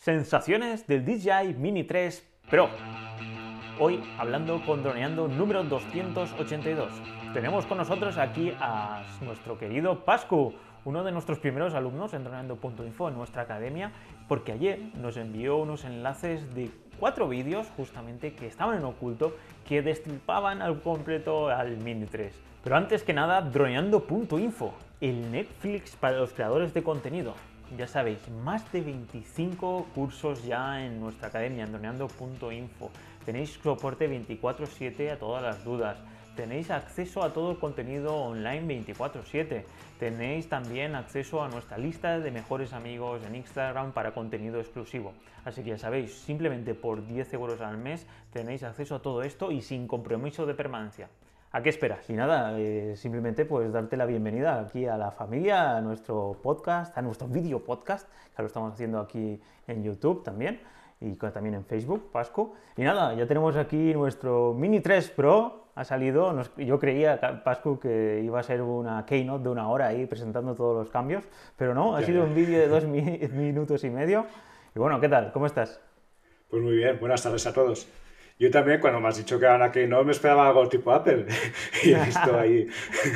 Sensaciones del DJI Mini 3 Pro. Hoy hablando con Droneando número 282. Tenemos con nosotros aquí a nuestro querido Pascu, uno de nuestros primeros alumnos en droneando.info en nuestra academia, porque ayer nos envió unos enlaces de cuatro vídeos justamente que estaban en oculto que destripaban al completo al Mini 3. Pero antes que nada, droneando.info, el Netflix para los creadores de contenido ya sabéis, más de 25 cursos ya en nuestra academia, droneando.info. Tenéis soporte 24/7 a todas las dudas. Tenéis acceso a todo el contenido online 24/7. Tenéis también acceso a nuestra lista de mejores amigos en Instagram para contenido exclusivo. Así que ya sabéis, simplemente por 10 euros al mes tenéis acceso a todo esto y sin compromiso de permanencia. ¿A qué esperas? Y nada, eh, simplemente pues darte la bienvenida aquí a la familia, a nuestro podcast, a nuestro video podcast, que lo estamos haciendo aquí en YouTube también y también en Facebook, Pascu. Y nada, ya tenemos aquí nuestro Mini 3 Pro, ha salido, yo creía, Pascu, que iba a ser una keynote de una hora ahí presentando todos los cambios, pero no, ha sido un vídeo de dos minutos y medio. Y bueno, ¿qué tal? ¿Cómo estás? Pues muy bien, buenas tardes a todos. Yo también, cuando me has dicho que era que no me esperaba algo tipo Apple. y he visto ahí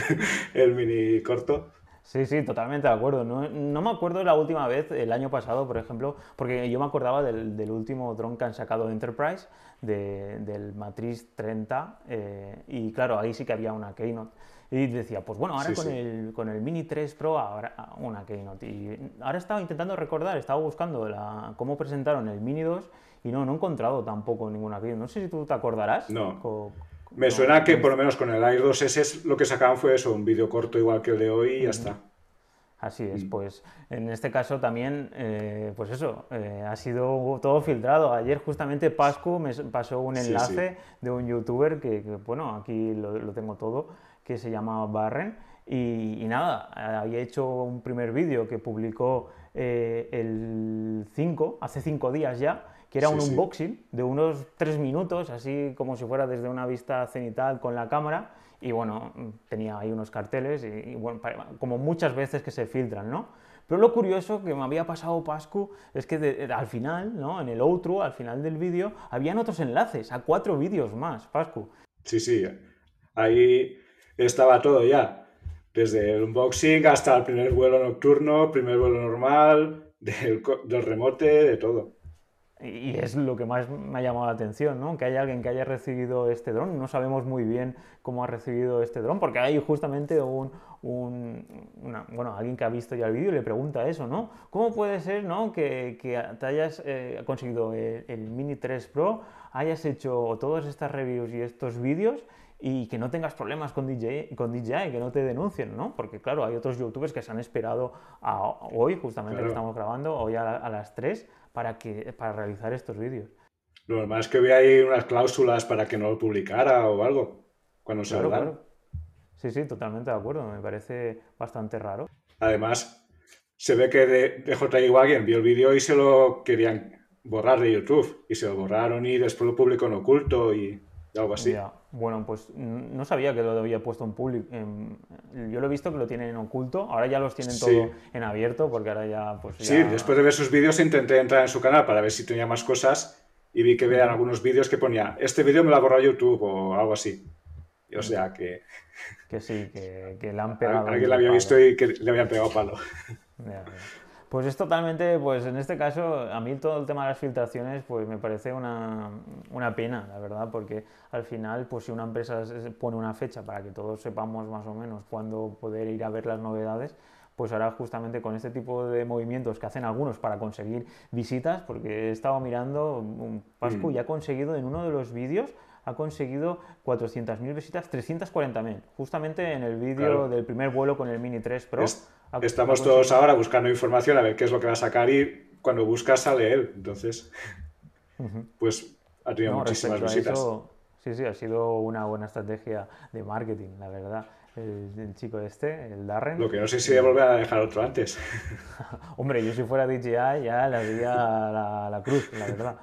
el mini corto. Sí, sí, totalmente de acuerdo. No, no, me acuerdo la última vez, el año pasado, por ejemplo, porque yo me acordaba del, del último dron que han sacado de Enterprise, de, del Matrix 30, eh, y claro, ahí sí que había una Keynote. Y decía, pues bueno, ahora con, El, con el Mini 3 Pro habrá una Keynote. Y ahora estaba intentando recordar, estaba buscando la, cómo presentaron el Mini 2 y no, no he encontrado tampoco ninguna Keynote. No sé si tú te acordarás. No. Me suena que por lo menos con el Air 2S lo que sacaban fue eso, un vídeo corto igual que el de hoy y ya está. Así es, pues en este caso también, eh, pues eso, eh, ha sido todo filtrado. Ayer justamente Pascu me pasó un enlace de un youtuber que, bueno, aquí lo, tengo todo, que se llama Barren. Y, nada, había hecho un primer vídeo que publicó eh, el 5, hace 5 días ya, que era un unboxing de unos 3 minutos, así como si fuera desde una vista cenital con la cámara y bueno, tenía ahí unos carteles y, bueno, como muchas veces que se filtran, ¿no? Pero lo curioso que me había pasado Pascu es que al final, ¿no? En el outro, al final del vídeo, habían otros enlaces a cuatro vídeos más, Pascu. Sí, sí, ahí estaba todo ya. Desde el unboxing hasta el primer vuelo nocturno, primer vuelo normal, del, del remote, de todo y es lo que más me ha llamado la atención, ¿no? Que haya alguien que haya recibido este dron. No sabemos muy bien cómo ha recibido este dron, porque hay justamente un, bueno, alguien que ha visto ya el vídeo y le pregunta eso, ¿no? ¿Cómo puede ser, ¿no? Que, que te hayas eh, conseguido el, Mini 3 Pro, hayas hecho todas estas reviews y estos vídeos y que no tengas problemas con DJI, con DJI, que no te denuncien, ¿no? Porque claro, hay otros youtubers que se han esperado a hoy, justamente que estamos grabando, hoy a, a las 3, para, que, para realizar estos vídeos. Lo normal es que hubiera ahí unas cláusulas para que no lo publicara o algo, cuando se claro, Sí, sí, totalmente de acuerdo, me parece bastante raro. Además, se ve que de, DJI Wagen vio el vídeo y se lo querían borrar de YouTube, y se lo borraron y después lo publicó en oculto y algo así. Bueno, pues no sabía que lo había puesto en público. yo lo he visto que lo tienen en oculto. Ahora ya los tienen todo en abierto porque ahora ya, pues Sí, después de ver sus vídeos intenté entrar en su canal para ver si tenía más cosas y vi que vean algunos vídeos que ponía este vídeo me lo ha borrado YouTube o algo así. o sea que... Que sí, que, le han pegado. Alguien lo había visto y que le habían pegado palo. Pues es totalmente, pues en este caso, a mí todo el tema de las filtraciones, pues me parece una, una, pena, la verdad, porque al final, pues si una empresa pone una fecha para que todos sepamos más o menos cuándo poder ir a ver las novedades, pues ahora justamente con este tipo de movimientos que hacen algunos para conseguir visitas, porque he estado mirando, Pascu mm. ya ha conseguido en uno de los vídeos, ha conseguido 400.000 visitas, 340.000, justamente en el vídeo del primer vuelo con el Mini 3 Pro. Estamos todos ahora buscando información a ver qué es lo que va a sacar y cuando buscas sale él. Entonces, pues ha tenido muchísimas visitas. sí, sí, ha sido una buena estrategia de marketing, la verdad. El, chico este, el Darren. Lo que no sé si voy a volver a dejar otro antes. Hombre, yo si fuera DJI ya le haría la, la cruz, la verdad.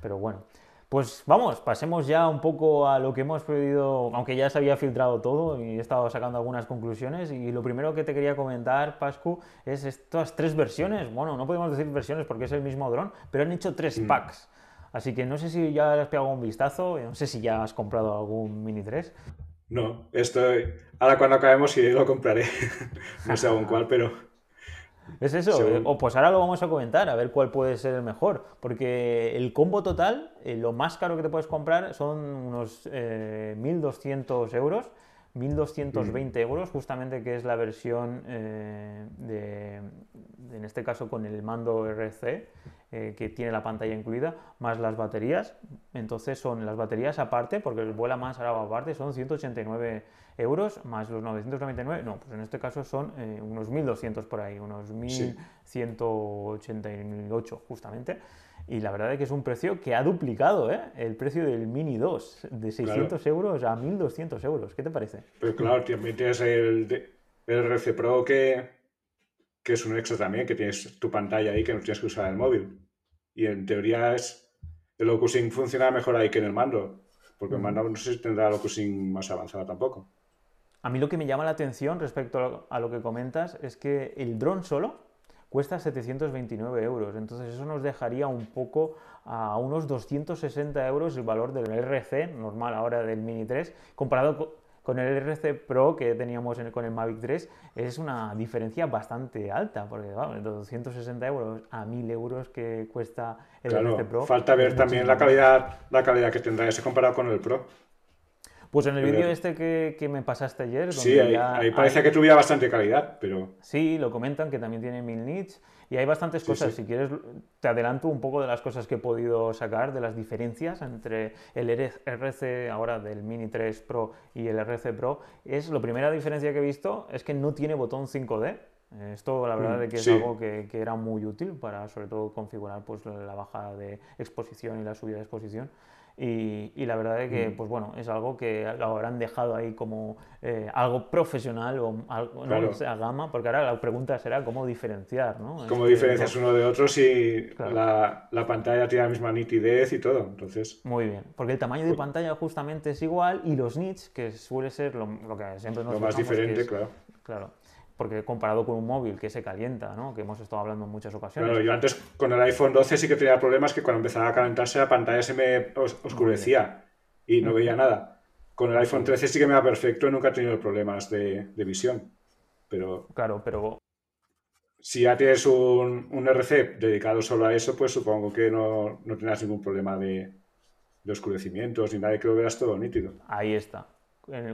Pero bueno. Pues vamos, pasemos ya un poco a lo que hemos pedido, aunque ya se había filtrado todo y he estado sacando algunas conclusiones. Y lo primero que te quería comentar, Pascu, es estas tres versiones. Bueno, no podemos decir versiones porque es el mismo dron, pero han hecho tres packs. Así que no sé si ya has pegado un vistazo, no sé si ya has comprado algún Mini 3. No, estoy. Ahora cuando acabemos sí lo compraré. no sé aún cuál, pero. Es eso, Según- eh, o pues ahora lo vamos a comentar, a ver cuál puede ser el mejor, porque el combo total, eh, lo más caro que te puedes comprar son unos eh, 1.200 euros, 1.220 euros, justamente que es la versión eh, de, en este caso con el mando RC, eh, que tiene la pantalla incluida, más las baterías, entonces son las baterías aparte, porque el vuela más ahora aparte, son 189 euros, más los 999, no, pues en este caso son eh, unos 1.200 por ahí, unos Sí. 1.188 justamente. Y la verdad es que es un precio que ha duplicado ¿eh? el precio del Mini 2, de 600 euros a 1.200 euros. ¿Qué te parece? Pero claro, también tienes el, el RC Pro que, que es un extra también, que tienes tu pantalla ahí que no tienes que usar el móvil. Y en teoría es el Locusing funciona mejor ahí que en el mando. Porque el mando no sé si tendrá Locusing más avanzado tampoco. A mí lo que me llama la atención respecto a lo, a lo que comentas es que el dron solo cuesta 729 euros. Entonces eso nos dejaría un poco a unos 260 euros el valor del RC normal ahora del Mini 3 comparado co- con el RC Pro que teníamos en- con el Mavic 3 es una diferencia bastante alta porque vamos, de 260 euros a 1000 euros que cuesta el Claro, RC Pro falta ver también la calidad, la calidad que tendrá ese comparado con el Pro. Pues en el vídeo este que, que me pasaste ayer Sí, donde ahí, ya ahí parece hay- que tuviera bastante calidad, pero Sí, lo comentan que también tiene mil nits y hay bastantes Sí, cosas. sí. Si quieres, te adelanto un poco de las cosas que he podido sacar, de las diferencias entre el RC ahora del Mini 3 Pro y el RC Pro. Es la primera diferencia que he visto es que no tiene botón 5D. Esto, la verdad, Mm, de que es sí. algo que, que era muy útil para, sobre todo, configurar pues, la bajada de exposición y la subida de exposición. Y, y la verdad es que, Mm. pues bueno, es algo que lo habrán dejado ahí como eh, algo profesional o algo, ¿no? Esa gama, porque ahora la pregunta será cómo diferenciar, ¿no? ¿cómo Este, diferencias no- uno de otro si Claro. la, la pantalla tiene la misma nitidez y todo? Entonces, Muy bien, porque el tamaño de pantalla justamente es igual y los nits, que suele ser lo, lo que siempre nos lo más diferente, es- claro. Claro, porque comparado con un móvil que se calienta, ¿no? Que hemos estado hablando en muchas ocasiones. Claro, yo antes con el iPhone 12 sí que tenía problemas que cuando empezaba a calentarse la pantalla se me os- oscurecía y no veía nada. Con el iPhone 13 sí que me va perfecto, nunca he tenido problemas de, de visión. Pero Claro, pero si ya tienes un, un RC dedicado solo a eso, pues supongo que no, no tendrás ningún problema de, de oscurecimientos ni nada, y que lo veas todo nítido. Ahí está.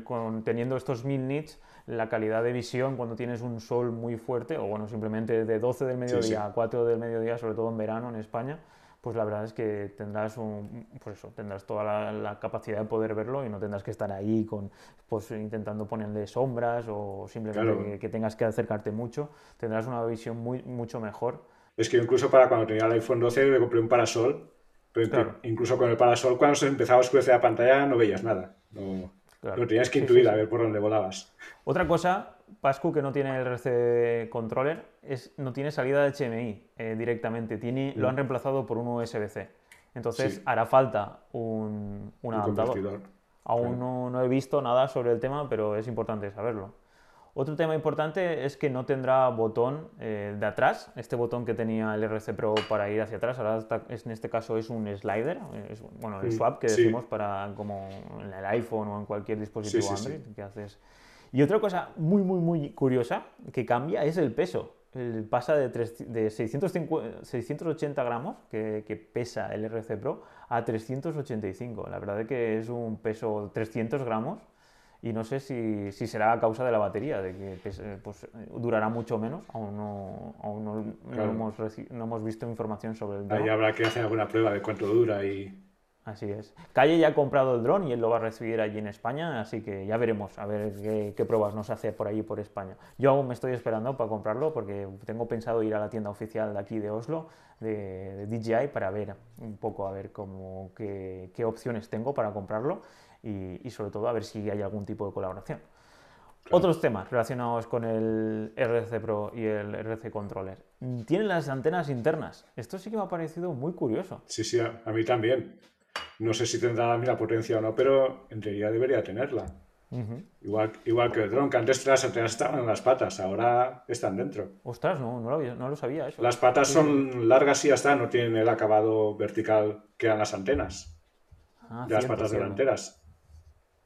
Con- teniendo estos 1000 nits, la calidad de visión cuando tienes un sol muy fuerte, o bueno, simplemente de 12 del mediodía sí. a 4 del mediodía, sobre todo en verano en España, pues la verdad es que tendrás un, pues eso, tendrás toda la, la capacidad de poder verlo y no tendrás que estar ahí con, pues intentando ponerle sombras o simplemente Claro. que, que tengas que acercarte mucho. Tendrás una visión muy, mucho mejor. Es que incluso para cuando tenía el iPhone 12 me compré un parasol, pero inclu- Claro. incluso con el parasol cuando se empezaba a oscurecer la pantalla no veías nada. No, Claro. lo tenías que intuir a ver por dónde volabas. Otra cosa, Pascu, que no tiene el RC Controller, es no tiene salida de HMI eh, directamente. Tiene, Lo han reemplazado por un USB-C. Entonces Sí. hará falta un, un Un adaptador. Aún claro. no, no he visto nada sobre el tema, pero es importante saberlo. Otro tema importante es que no tendrá botón eh, de atrás, este botón que tenía el RC Pro para ir hacia atrás, ahora está- es- en este caso es un slider, es, bueno, el swap que sí. decimos para como en el iPhone o en cualquier dispositivo Sí, sí, sí. Android que haces. Y otra cosa muy, muy, muy curiosa que cambia es el peso. El pasa de, de 650 680 gramos que, que pesa el RC Pro a 385. La verdad es que es un peso 300 gramos y no sé si, si será a causa de la batería, de que pese- pues, eh, durará mucho menos. Aún no, aún no, no Claro. hemos, reci- no hemos visto información sobre el Ahí dron. habrá que hacer alguna prueba de cuánto dura y Así es. Calle ya ha comprado el dron y él lo va a recibir allí en España, así que ya veremos a ver qué, qué pruebas nos hace por allí por España. Yo aún me estoy esperando para comprarlo porque tengo pensado ir a la tienda oficial de aquí de Oslo, de, de DJI, para ver un poco a ver cómo, qué, qué opciones tengo para comprarlo y, y sobre todo a ver si hay algún tipo de colaboración. Otros temas relacionados con el RC Pro y el RC Controller. Tienen las antenas internas. Esto sí que me ha parecido muy curioso. sí, sí, a, a mí también. No sé si tendrá la potencia o no, pero en teoría debería tenerla. igual, igual que el dron, que antes las antenas estaban en las patas, ahora están dentro. Ostras, no, no, lo, no lo sabía eso. Las patas son largas y ya está, no tienen el acabado vertical que dan las antenas. Ah, de las patas delanteras.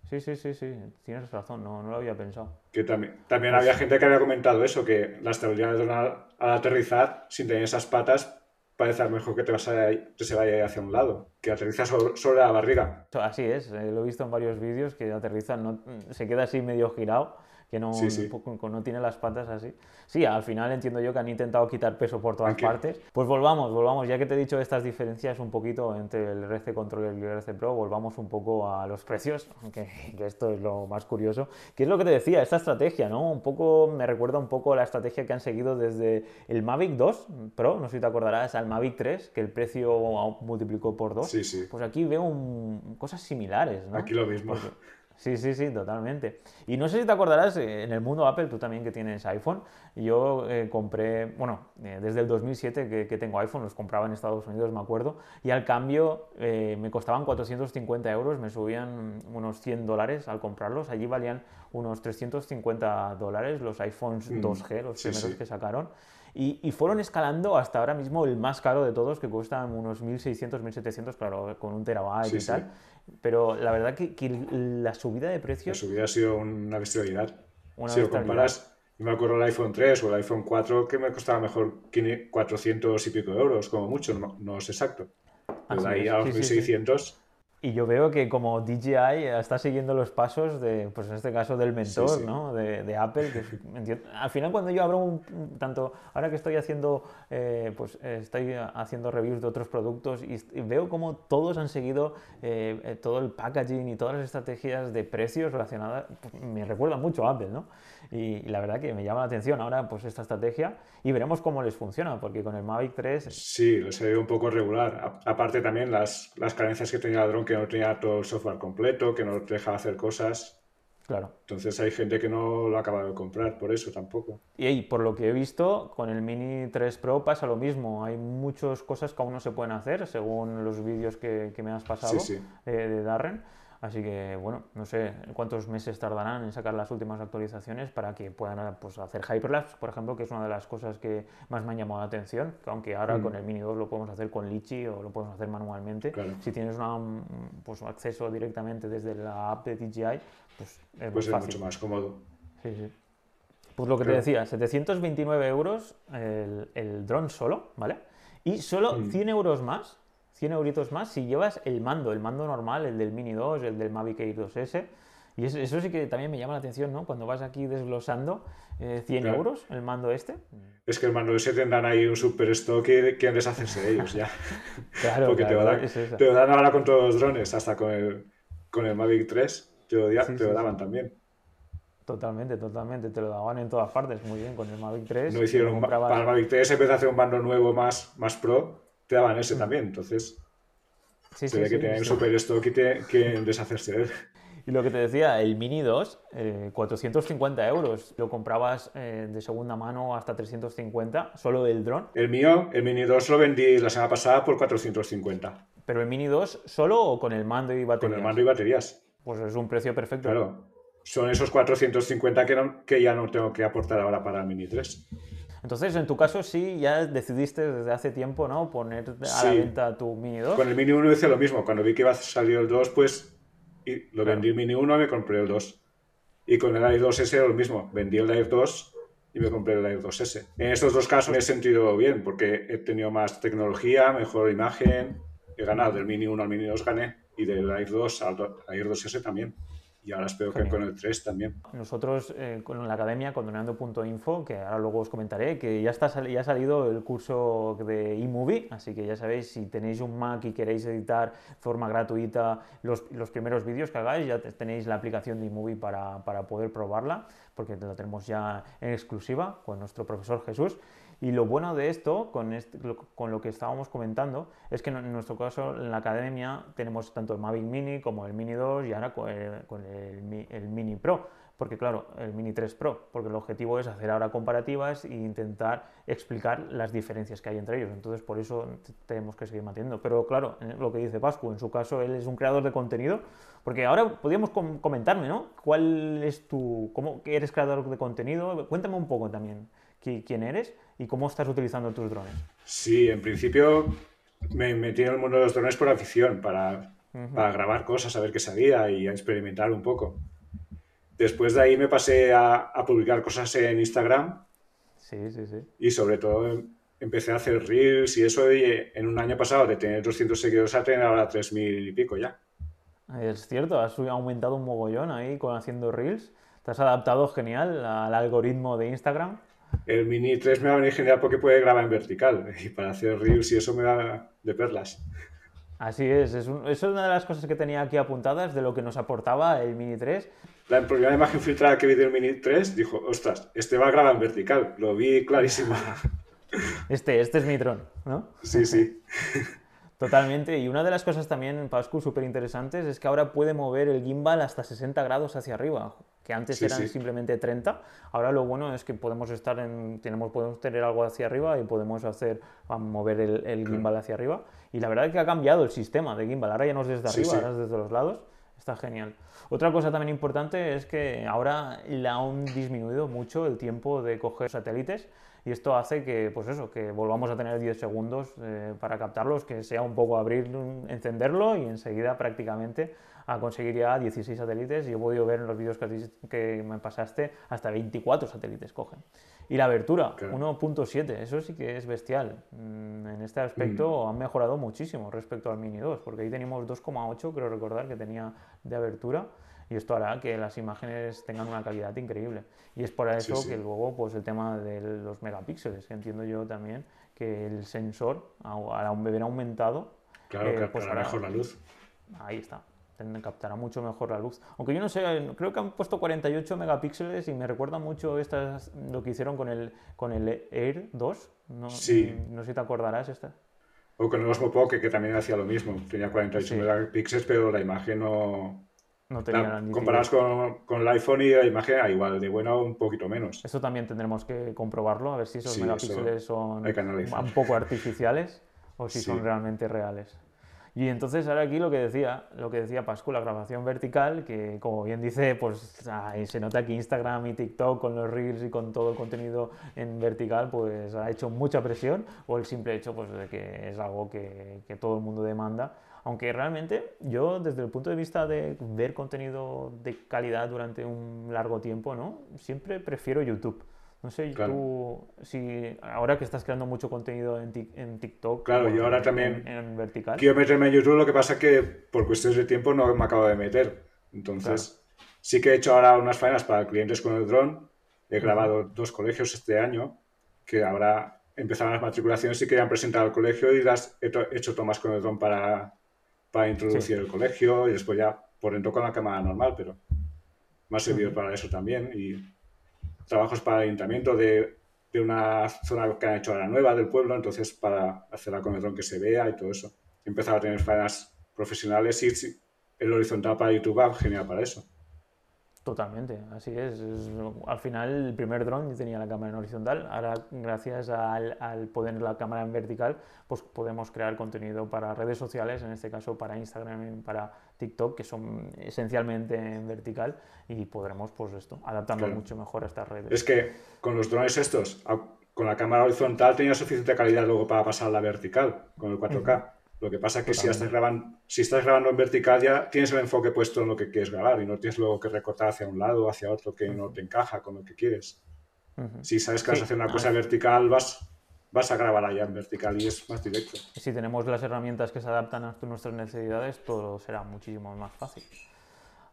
Sí, sí, sí, sí, tienes razón, no, no lo había pensado. Que también, también había gente que había comentado eso, que la estabilidad del dron al aterrizar, sin tener esas patas, parece mejor que te, vas a, que se vaya hacia un lado, que aterriza sobre, la barriga. Así es, eh, lo he visto en varios vídeos que aterriza, no, se queda así medio girado que no, no tiene las patas así. Sí, al final entiendo yo que han intentado quitar peso por todas partes. Pues volvamos, volvamos, ya que te he dicho estas diferencias un poquito entre el RC Control y el RC Pro, volvamos un poco a los precios, que, que esto es lo más curioso. ¿Qué es lo que te decía? Esta estrategia, ¿no? Un poco, me recuerda un poco la estrategia que han seguido desde el Mavic 2 Pro, no sé si te acordarás, al Mavic 3, que el precio multiplicó por 2. Sí, sí. Pues aquí veo cosas similares, ¿no? Aquí lo mismo. Sí, sí, sí, totalmente. Y no sé si te acordarás, eh, en el mundo Apple, tú también que tienes iPhone, yo eh, compré, bueno, eh, desde el 2007 que, tengo iPhone, los compraba en Estados Unidos, me acuerdo, y al cambio me costaban 450 euros, me subían unos 100 dólares al comprarlos, allí valían unos 350 dólares los iPhones 2G, mm, los primeros que sacaron. Y, fueron escalando hasta ahora mismo el más caro de todos, que cuestan unos 1.600, 1.700, claro, con un terabyte y tal. Pero la verdad que, la subida de precios... La subida ha sido una bestialidad. si lo comparas, me acuerdo el iPhone 3 o el iPhone 4 que me costaba mejor 400 y pico euros, como mucho, no, es exacto. Pero ahí a los 1.600... Y yo veo que como DJI está siguiendo los pasos de, pues en este caso del mentor, ¿no? De, Apple. Que, al final cuando yo abro un, tanto, ahora que estoy haciendo, eh, pues estoy haciendo reviews de otros productos y, veo como todos han seguido eh, eh, todo el packaging y todas las estrategias de precios relacionadas, pues, me recuerda mucho a Apple, ¿no? Y, la verdad que me llama la atención ahora pues esta estrategia y veremos cómo les funciona, porque con el Mavic 3... Sí, les ha ido un poco regular. aparte también las, las carencias que tenía el dron, que no tenía todo el software completo, que no te dejaba hacer cosas. Claro. Entonces hay gente que no lo acaba de comprar por eso tampoco. Y por lo que he visto, con el Mini 3 Pro pasa lo mismo. Hay muchas cosas que aún no se pueden hacer, según los vídeos que, me has pasado de Darren. Así que, bueno, no sé cuántos meses tardarán en sacar las últimas actualizaciones para que puedan pues, hacer Hyperlapse, por ejemplo, que es una de las cosas que más me han llamado la atención, que aunque ahora mm. con el Mini 2 lo podemos hacer con Litchi o lo podemos hacer manualmente, si tienes una, pues, acceso directamente desde la app de DJI, pues es pues mucho más cómodo. Sí, sí. Pues lo que te decía, 729 euros el, el dron solo, ¿vale? Y solo 100 mm. euros más 100 euritos más si llevas el mando, el mando normal, el del Mini 2, el del Mavic Air 2S. Y eso, sí que también me llama la atención, ¿no? Cuando vas aquí desglosando, 100 eh, euros el mando este. Es que el mando ese tendrán ahí un super stock y quieren deshacerse de ellos ya. claro, Porque te, lo dan, te, lo dan, ahora con todos los drones, hasta con el, con el Mavic 3, te lo, te lo daban también. Totalmente, totalmente. Te lo daban en todas partes. Muy bien, con el Mavic 3. No hicieron para el Mavic 3, en vez de hacer un mando nuevo más, más pro, te daban ese mm. también. Entonces, sí, se ve que tienen super stock y te, que deshacerse de él. Y lo que te decía, el Mini 2, 450 eh, euros. Lo comprabas eh, de segunda mano hasta 350, solo el dron. El mío, el Mini 2 lo vendí la semana pasada por 450. ¿Pero el Mini 2 solo o con el mando y baterías? Con el mando y baterías. Pues es un precio perfecto. Claro. Son esos 450 que, que ya no tengo que aportar ahora para el Mini 3. Entonces, en tu caso, sí, ya decidiste desde hace tiempo, ¿no? Poner a la venta tu Mini 2. Con el Mini 1 hice lo mismo. Cuando vi que iba a salir el 2, pues y lo vendí el Mini 1 y me compré el 2. Y con el Air 2S lo mismo. Vendí el Air 2 y me compré el Air 2S. En estos dos casos me he sentido bien porque he tenido más tecnología, mejor imagen. He ganado del Mini 1 al Mini 2 gané y del Air 2 al Air 2S también. Y ahora espero que con el 3 también. Nosotros eh, con la academia, condoneando.info, que ahora luego os comentaré, que ya, está, ya ha salido el curso de eMovie, así que ya sabéis, si tenéis un Mac y queréis editar de forma gratuita los, los primeros vídeos que hagáis, ya tenéis la aplicación de eMovie para, para poder probarla, porque la tenemos ya en exclusiva con nuestro profesor Jesús. Y lo bueno de esto, con, con lo que estábamos comentando, es que en nuestro caso en la academia tenemos tanto el Mavic Mini como el Mini 2 y ahora con el, el, Mini Pro. porque claro, el Mini 3 Pro, porque el objetivo es hacer ahora comparativas e intentar explicar las diferencias que hay entre ellos. Entonces, por eso tenemos que seguir manteniendo. Pero claro, lo que dice Pascu, en su caso, él es un creador de contenido, porque ahora podríamos comentarme, ¿no? ¿Cuál es tu, cómo eres creador de contenido? Cuéntame un poco también quién eres y cómo estás utilizando tus drones. Sí, en principio me metí en el mundo de los drones por afición, para, para grabar cosas, a ver qué salía y a experimentar un poco. Después de ahí me pasé a, publicar cosas en Instagram. Sí, sí, sí. Y sobre todo empecé a hacer reels y eso y en un año pasado de tener 200 seguidores a tener ahora 3.000 y pico ya. Es cierto, has aumentado un mogollón ahí con haciendo reels. Te has adaptado genial al algoritmo de Instagram. El Mini 3 me va a venir genial porque puede grabar en vertical y para hacer reels y eso me da de perlas. Así es, es, es, una de las cosas que tenía aquí apuntadas de lo que nos aportaba el Mini 3 la primera imagen filtrada que vi del Mini 3, dijo, ostras, este va a grabar en vertical. Lo vi clarísimo. Este, este es mi dron, ¿no? Sí, sí. Totalmente. Y una de las cosas también, Pascu, súper interesantes es que ahora puede mover el gimbal hasta 60 grados hacia arriba, que antes eran simplemente 30. Ahora lo bueno es que podemos estar en, tenemos, podemos tener algo hacia arriba y podemos hacer, mover el, gimbal hacia arriba. Y la verdad es que ha cambiado el sistema de gimbal. Ahora ya no es desde arriba, ahora es desde los lados. Está genial. Otra cosa también importante es que ahora le han disminuido mucho el tiempo de coger satélites y esto hace que, pues eso, que volvamos a tener 10 segundos eh, para captarlos, que sea un poco abrir, encenderlo y enseguida prácticamente a conseguir ya 16 satélites. Y he podido ver en los vídeos que, que me pasaste hasta 24 satélites cogen. Y la abertura, 1.7, eso sí que es bestial. Mm, en este aspecto mm. han mejorado muchísimo respecto al Mini 2, porque ahí teníamos 2,8, creo recordar, que tenía de abertura y esto hará que las imágenes tengan una calidad increíble. Y es por eso que luego pues el tema de los megapíxeles, entiendo yo también que el sensor al haber aumentado... Claro, eh, pues mejor la luz. Ahí está, captará mucho mejor la luz. Aunque yo no sé, creo que han puesto 48 megapíxeles y me recuerda mucho estas, lo que hicieron con el, con el Air 2. No, sí. No sé si te acordarás esta. O con el Osmo Pocket, que también hacía lo mismo. Tenía 48 megapíxeles, pero la imagen no, no tenía Comparadas con, con, el iPhone y la imagen, ah, igual de bueno un poquito menos. Eso también tendremos que comprobarlo, a ver si esos megapíxeles son un poco artificiales o si son realmente reales. Y entonces ahora aquí lo que decía, lo que decía Pascu, la grabación vertical, que como bien dice, pues se nota que Instagram y TikTok con los reels y con todo el contenido en vertical, pues ha hecho mucha presión, o el simple hecho pues, de que es algo que, que todo el mundo demanda aunque realmente yo desde el punto de vista de ver contenido de calidad durante un largo tiempo, ¿no? Siempre prefiero YouTube. No sé, tú, si ahora que estás creando mucho contenido en, en TikTok. Claro, yo ahora también en, vertical. quiero meterme en YouTube, lo que pasa es que por cuestiones de tiempo no me acabo de meter. Entonces, sí que he hecho ahora unas faenas para clientes con el dron. He grabado dos colegios este año, que ahora empezaron las matriculaciones y querían presentar al colegio y las he hecho tomas con el dron para, para introducir el colegio y después ya por dentro con la cámara normal, pero más servido para eso también. Y trabajos para el ayuntamiento de, de, una zona que han hecho ahora nueva del pueblo, entonces para hacerla con el dron que se vea y todo eso. He empezado a tener faenas profesionales y el horizontal para YouTube va genial para eso. Totalmente, así es. Al final el primer dron tenía la cámara en horizontal, ahora gracias al, al, poner la cámara en vertical, pues podemos crear contenido para redes sociales, en este caso para Instagram y para TikTok, que son esencialmente en vertical y podremos pues esto, adaptarnos mucho mejor a estas redes. Es que con los drones estos, con la cámara horizontal tenía suficiente calidad luego para pasar a la vertical, con el 4K. Lo que pasa es que si estás, grabando, si estás grabando en vertical ya tienes el enfoque puesto en lo que quieres grabar y no tienes luego que recortar hacia un lado o hacia otro que no te encaja con lo que quieres. Si sabes que vas a hacer una cosa vertical, vas, vas a grabar allá en vertical y es más directo. Si tenemos las herramientas que se adaptan a nuestras necesidades, todo será muchísimo más fácil.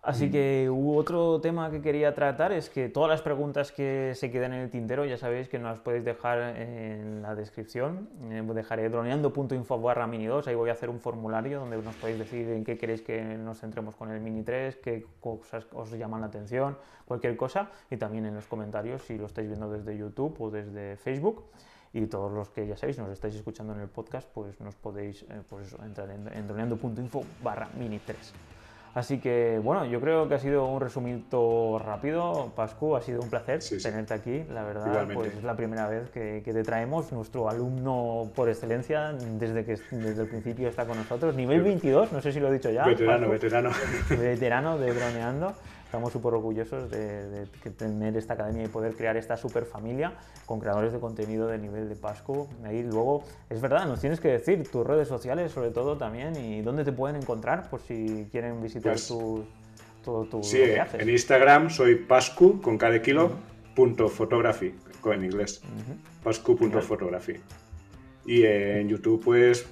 Así mm. que hubo otro tema que quería tratar, es que todas las preguntas que se quedan en el tintero ya sabéis que nos las podéis dejar en la descripción. Eh, dejaré droneando.info barra mini 2, ahí voy a hacer un formulario donde nos podéis decir en qué queréis que nos centremos con el mini 3, qué cosas os llaman la atención, cualquier cosa. Y también en los comentarios si lo estáis viendo desde YouTube o desde Facebook. Y todos los que ya sabéis, nos estáis escuchando en el podcast, pues nos podéis eh, pues entrar en, en droneando.info barra mini 3. Así que, bueno, yo creo que ha sido un resumito rápido. Pascu, ha sido un placer tenerte aquí, la verdad. Pues es la primera vez que, te traemos, nuestro alumno por excelencia, desde que desde el principio está con nosotros. Nivel 22, no sé si lo he dicho ya. Veterano, veterano. Veterano de droneando estamos súper orgullosos de, tener esta academia y poder crear esta super familia con creadores de contenido de nivel de Pascu. Ahí luego, es verdad, nos tienes que decir tus redes sociales sobre todo también y dónde te pueden encontrar por si quieren visitar pues tu, tu sí, en Instagram soy pascu con cada kilo punto photography en inglés. Pascu punto photography y en YouTube pues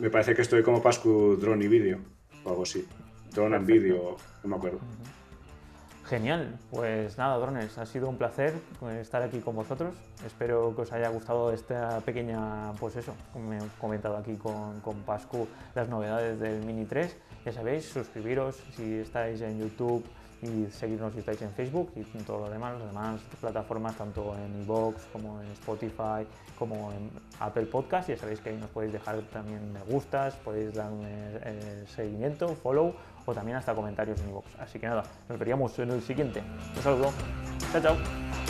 me parece que estoy como pascu drone y vídeo o algo así. Drone and vídeo no me acuerdo Genial, pues nada, drones, ha sido un placer eh, estar aquí con vosotros. Espero que os haya gustado esta pequeña, pues eso, como he comentado aquí con, con Pascu, las novedades del Mini 3. Ya sabéis, suscribiros si estáis en YouTube y seguirnos si estáis en Facebook y todo lo demás, las demás plataformas, tanto en iVoox como en Spotify, como en Apple Podcast. Ya sabéis que ahí nos podéis dejar también me gustas, podéis darme eh, seguimiento, follow o también hasta comentarios en iVoox. Así que nada, nos veríamos en el siguiente. Un saludo. Chao, chao.